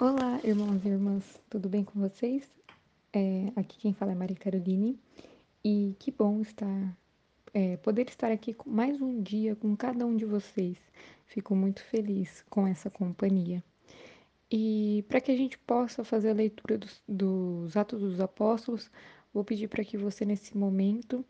Olá, irmãos e irmãs, tudo bem com vocês? É, aqui quem fala é Maria Caroline e que bom estar, é, poder estar aqui mais um dia com cada um de vocês. Fico muito feliz com essa companhia. E para que a gente possa fazer a leitura dos, dos Atos dos Apóstolos, vou pedir para que você nesse momento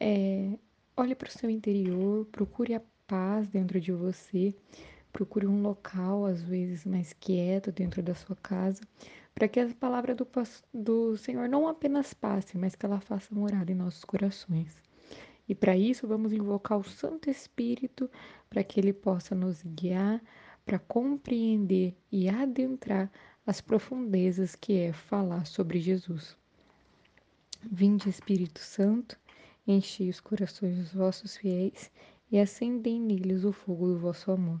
é, olhe para o seu interior, procure a paz dentro de você Procure um local, às vezes, mais quieto dentro da sua casa, para que a palavra do, do Senhor não apenas passe, mas que ela faça morada em nossos corações. E para isso, vamos invocar o Santo Espírito para que ele possa nos guiar, para compreender e adentrar as profundezas que é falar sobre Jesus. Vinde, Espírito Santo, enchei os corações dos vossos fiéis e acendei neles o fogo do vosso amor.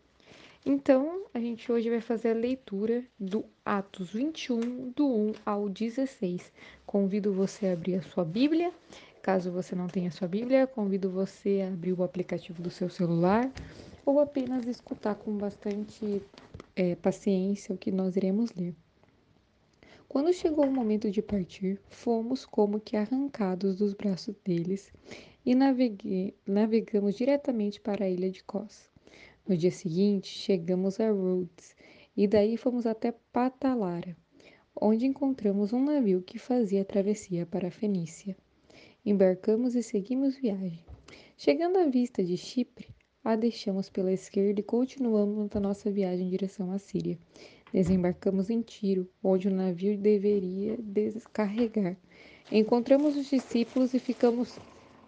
Então, a gente hoje vai fazer a leitura do Atos 21, do 1 ao 16. Convido você a abrir a sua Bíblia. Caso você não tenha sua Bíblia, convido você a abrir o aplicativo do seu celular ou apenas escutar com bastante é, paciência o que nós iremos ler. Quando chegou o momento de partir, fomos como que arrancados dos braços deles e naveguei, navegamos diretamente para a ilha de Kos. No dia seguinte, chegamos a Rhodes e daí fomos até Patalara, onde encontramos um navio que fazia a travessia para a Fenícia. Embarcamos e seguimos viagem. Chegando à vista de Chipre, a deixamos pela esquerda e continuamos a nossa viagem em direção à Síria. Desembarcamos em Tiro, onde o navio deveria descarregar. Encontramos os discípulos e ficamos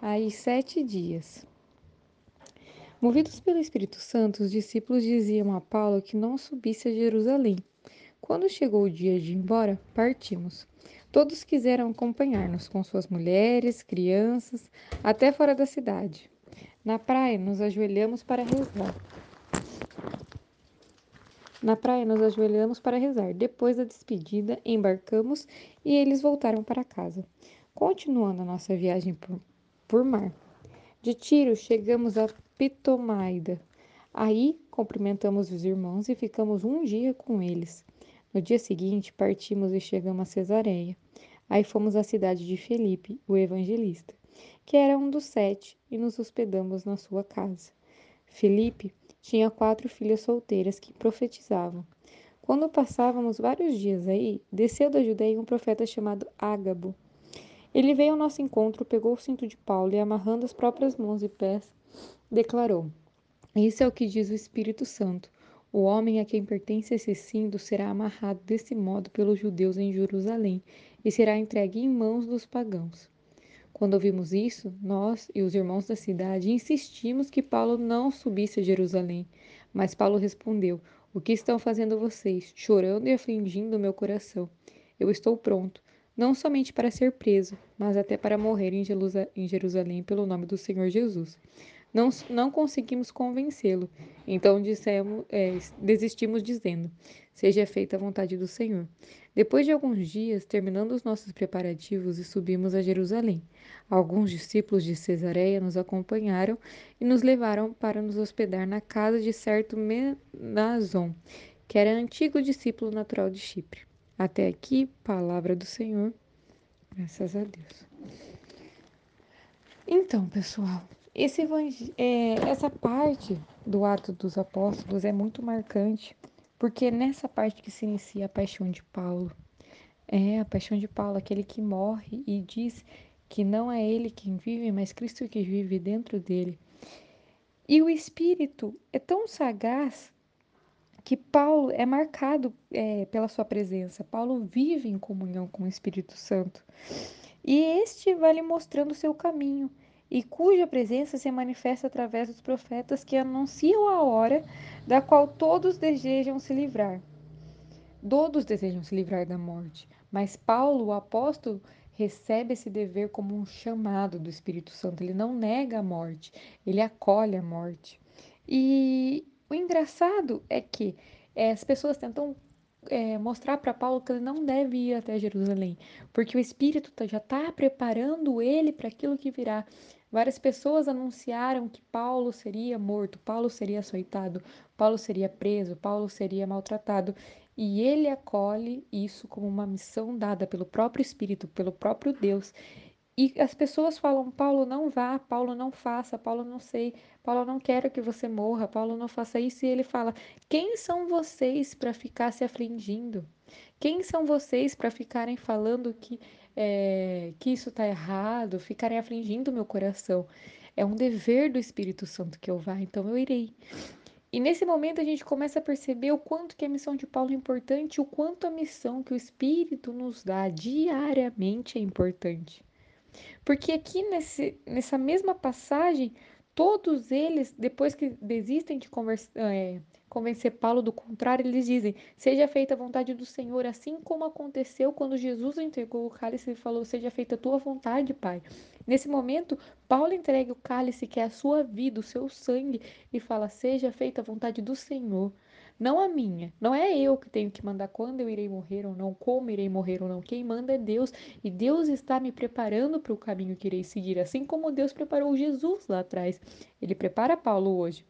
aí sete dias. Movidos pelo Espírito Santo, os discípulos diziam a Paulo que não subisse a Jerusalém. Quando chegou o dia de ir embora, partimos. Todos quiseram acompanhar-nos com suas mulheres, crianças, até fora da cidade. Na praia, nos ajoelhamos para rezar. Na praia, nos ajoelhamos para rezar. Depois da despedida, embarcamos e eles voltaram para casa, continuando a nossa viagem por, por mar. De Tiro, chegamos a Pitomaida. Aí cumprimentamos os irmãos e ficamos um dia com eles. No dia seguinte, partimos e chegamos a Cesareia. Aí fomos à cidade de Felipe, o evangelista, que era um dos sete, e nos hospedamos na sua casa. Felipe tinha quatro filhas solteiras que profetizavam. Quando passávamos vários dias aí, desceu da Judéia um profeta chamado Ágabo. Ele veio ao nosso encontro, pegou o cinto de Paulo e, amarrando as próprias mãos e pés, declarou: Isso é o que diz o Espírito Santo. O homem a quem pertence esse cinto será amarrado desse modo pelos judeus em Jerusalém e será entregue em mãos dos pagãos. Quando ouvimos isso, nós e os irmãos da cidade insistimos que Paulo não subisse a Jerusalém. Mas Paulo respondeu: O que estão fazendo vocês, chorando e afligindo o meu coração? Eu estou pronto, não somente para ser preso, mas até para morrer em Jerusalém pelo nome do Senhor Jesus. Não, não conseguimos convencê-lo. Então dissemos, é, desistimos dizendo: Seja feita a vontade do Senhor. Depois de alguns dias, terminando os nossos preparativos e subimos a Jerusalém. Alguns discípulos de Cesareia nos acompanharam e nos levaram para nos hospedar na casa de certo Menazon, que era antigo discípulo natural de Chipre. Até aqui, palavra do Senhor. Graças a Deus. Então, pessoal, esse é, essa parte do ato dos apóstolos é muito marcante, porque nessa parte que se inicia a paixão de Paulo, é a paixão de Paulo, aquele que morre e diz que não é ele quem vive, mas Cristo que vive dentro dele. E o Espírito é tão sagaz que Paulo é marcado é, pela sua presença. Paulo vive em comunhão com o Espírito Santo. E este vai lhe mostrando o seu caminho e cuja presença se manifesta através dos profetas que anunciam a hora da qual todos desejam se livrar. Todos desejam se livrar da morte, mas Paulo, o apóstolo, recebe esse dever como um chamado do Espírito Santo. Ele não nega a morte, ele acolhe a morte. E o engraçado é que é, as pessoas tentam é, mostrar para Paulo que ele não deve ir até Jerusalém, porque o Espírito tá, já está preparando ele para aquilo que virá. Várias pessoas anunciaram que Paulo seria morto, Paulo seria açoitado, Paulo seria preso, Paulo seria maltratado. E ele acolhe isso como uma missão dada pelo próprio Espírito, pelo próprio Deus. E as pessoas falam: Paulo, não vá, Paulo, não faça, Paulo, não sei, Paulo, não quero que você morra, Paulo, não faça isso. E ele fala: Quem são vocês para ficar se afligindo? Quem são vocês para ficarem falando que é, que isso está errado, ficarem afligindo meu coração. É um dever do Espírito Santo que eu vá, então eu irei. E nesse momento a gente começa a perceber o quanto que a missão de Paulo é importante, o quanto a missão que o Espírito nos dá diariamente é importante. Porque aqui nesse, nessa mesma passagem, todos eles, depois que desistem de conversa, é, convencer Paulo do contrário, eles dizem: Seja feita a vontade do Senhor, assim como aconteceu quando Jesus entregou o cálice e falou: Seja feita a tua vontade, Pai. Nesse momento, Paulo entrega o cálice, que é a sua vida, o seu sangue, e fala: Seja feita a vontade do Senhor. Não a minha. Não é eu que tenho que mandar quando eu irei morrer ou não, como irei morrer ou não. Quem manda é Deus. E Deus está me preparando para o caminho que irei seguir, assim como Deus preparou Jesus lá atrás. Ele prepara Paulo hoje.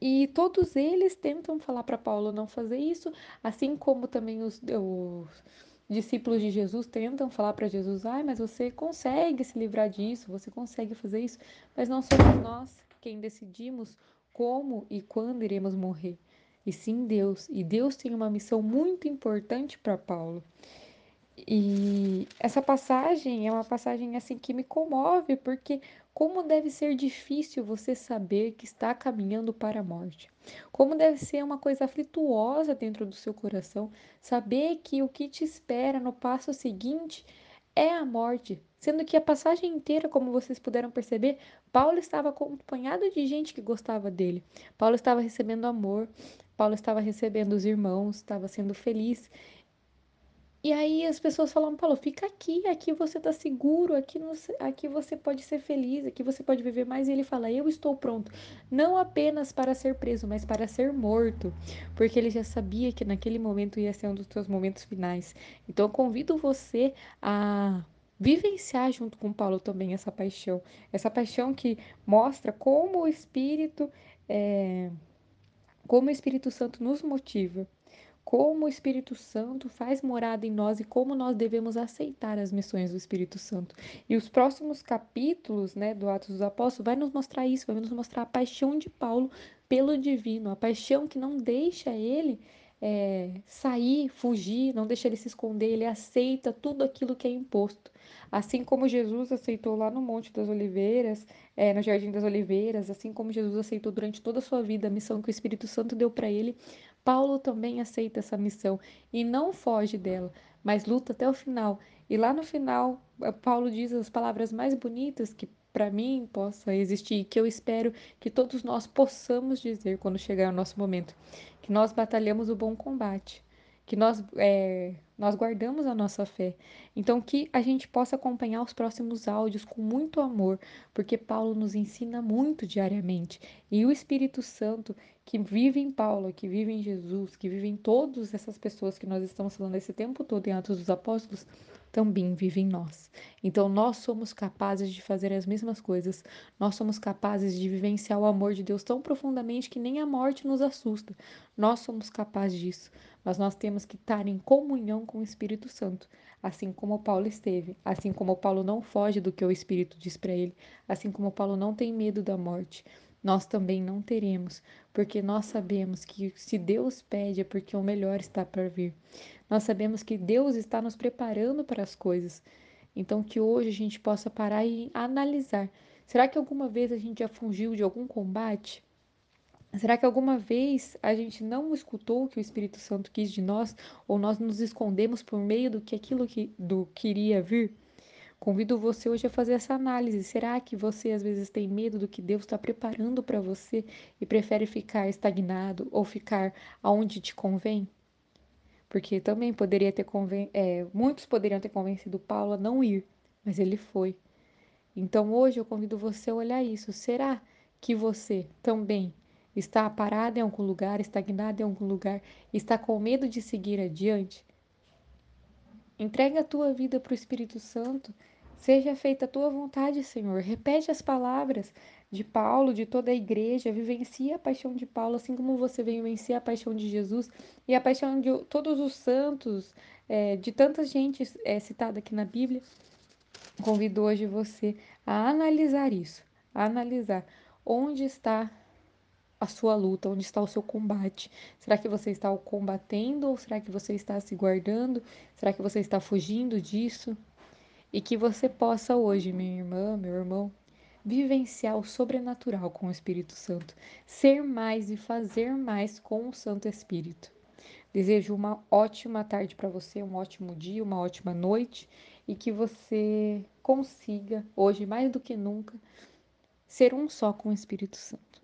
E todos eles tentam falar para Paulo não fazer isso, assim como também os, os discípulos de Jesus tentam falar para Jesus: ai, mas você consegue se livrar disso, você consegue fazer isso, mas não somos nós quem decidimos como e quando iremos morrer, e sim Deus. E Deus tem uma missão muito importante para Paulo. E essa passagem é uma passagem assim que me comove, porque como deve ser difícil você saber que está caminhando para a morte. Como deve ser uma coisa aflituosa dentro do seu coração saber que o que te espera no passo seguinte é a morte. Sendo que a passagem inteira, como vocês puderam perceber, Paulo estava acompanhado de gente que gostava dele. Paulo estava recebendo amor, Paulo estava recebendo os irmãos, estava sendo feliz. E aí as pessoas falam, Paulo, fica aqui, aqui você está seguro, aqui, no, aqui você pode ser feliz, aqui você pode viver mais. E ele fala, eu estou pronto, não apenas para ser preso, mas para ser morto, porque ele já sabia que naquele momento ia ser um dos seus momentos finais. Então eu convido você a vivenciar junto com Paulo também essa paixão, essa paixão que mostra como o Espírito, é, como o Espírito Santo nos motiva como o Espírito Santo faz morada em nós e como nós devemos aceitar as missões do Espírito Santo. E os próximos capítulos, né, do Atos dos Apóstolos vai nos mostrar isso, vai nos mostrar a paixão de Paulo pelo divino, a paixão que não deixa ele é, sair, fugir, não deixa ele se esconder, ele aceita tudo aquilo que é imposto. Assim como Jesus aceitou lá no Monte das Oliveiras, é, no Jardim das Oliveiras, assim como Jesus aceitou durante toda a sua vida a missão que o Espírito Santo deu para ele, Paulo também aceita essa missão e não foge dela, mas luta até o final. E lá no final, eh, Paulo diz as palavras mais bonitas que para mim possa existir, que eu espero que todos nós possamos dizer quando chegar o nosso momento, que nós batalhamos o bom combate, que nós, é, nós guardamos a nossa fé. Então, que a gente possa acompanhar os próximos áudios com muito amor, porque Paulo nos ensina muito diariamente. E o Espírito Santo que vive em Paulo, que vive em Jesus, que vive em todas essas pessoas que nós estamos falando esse tempo todo em Atos dos Apóstolos, também vive em nós. Então nós somos capazes de fazer as mesmas coisas. Nós somos capazes de vivenciar o amor de Deus tão profundamente que nem a morte nos assusta. Nós somos capazes disso, mas nós temos que estar em comunhão com o Espírito Santo, assim como Paulo esteve, assim como Paulo não foge do que o Espírito diz para ele, assim como Paulo não tem medo da morte nós também não teremos, porque nós sabemos que se Deus pede é porque o melhor está para vir. Nós sabemos que Deus está nos preparando para as coisas. Então, que hoje a gente possa parar e analisar: será que alguma vez a gente já fugiu de algum combate? Será que alguma vez a gente não escutou o que o Espírito Santo quis de nós ou nós nos escondemos por meio do que aquilo que do que iria vir? Convido você hoje a fazer essa análise. Será que você às vezes tem medo do que Deus está preparando para você e prefere ficar estagnado ou ficar aonde te convém? porque também poderia ter conven... É, muitos poderiam ter convencido Paulo a não ir, mas ele foi. Então hoje eu convido você a olhar isso. Será que você também está parado em algum lugar, estagnado em algum lugar, está com medo de seguir adiante? Entrega a tua vida para o Espírito Santo. Seja feita a tua vontade, Senhor. Repete as palavras de Paulo, de toda a igreja. Vivencia a paixão de Paulo, assim como você vivencia a paixão de Jesus e a paixão de todos os santos, é, de tanta gente é, citada aqui na Bíblia. Convido hoje você a analisar isso, a analisar onde está a sua luta, onde está o seu combate. Será que você está o combatendo ou será que você está se guardando? Será que você está fugindo disso? E que você possa hoje, minha irmã, meu irmão, vivenciar o sobrenatural com o Espírito Santo, ser mais e fazer mais com o Santo Espírito. Desejo uma ótima tarde para você, um ótimo dia, uma ótima noite e que você consiga, hoje mais do que nunca, ser um só com o Espírito Santo.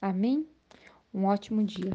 Amém? Um ótimo dia.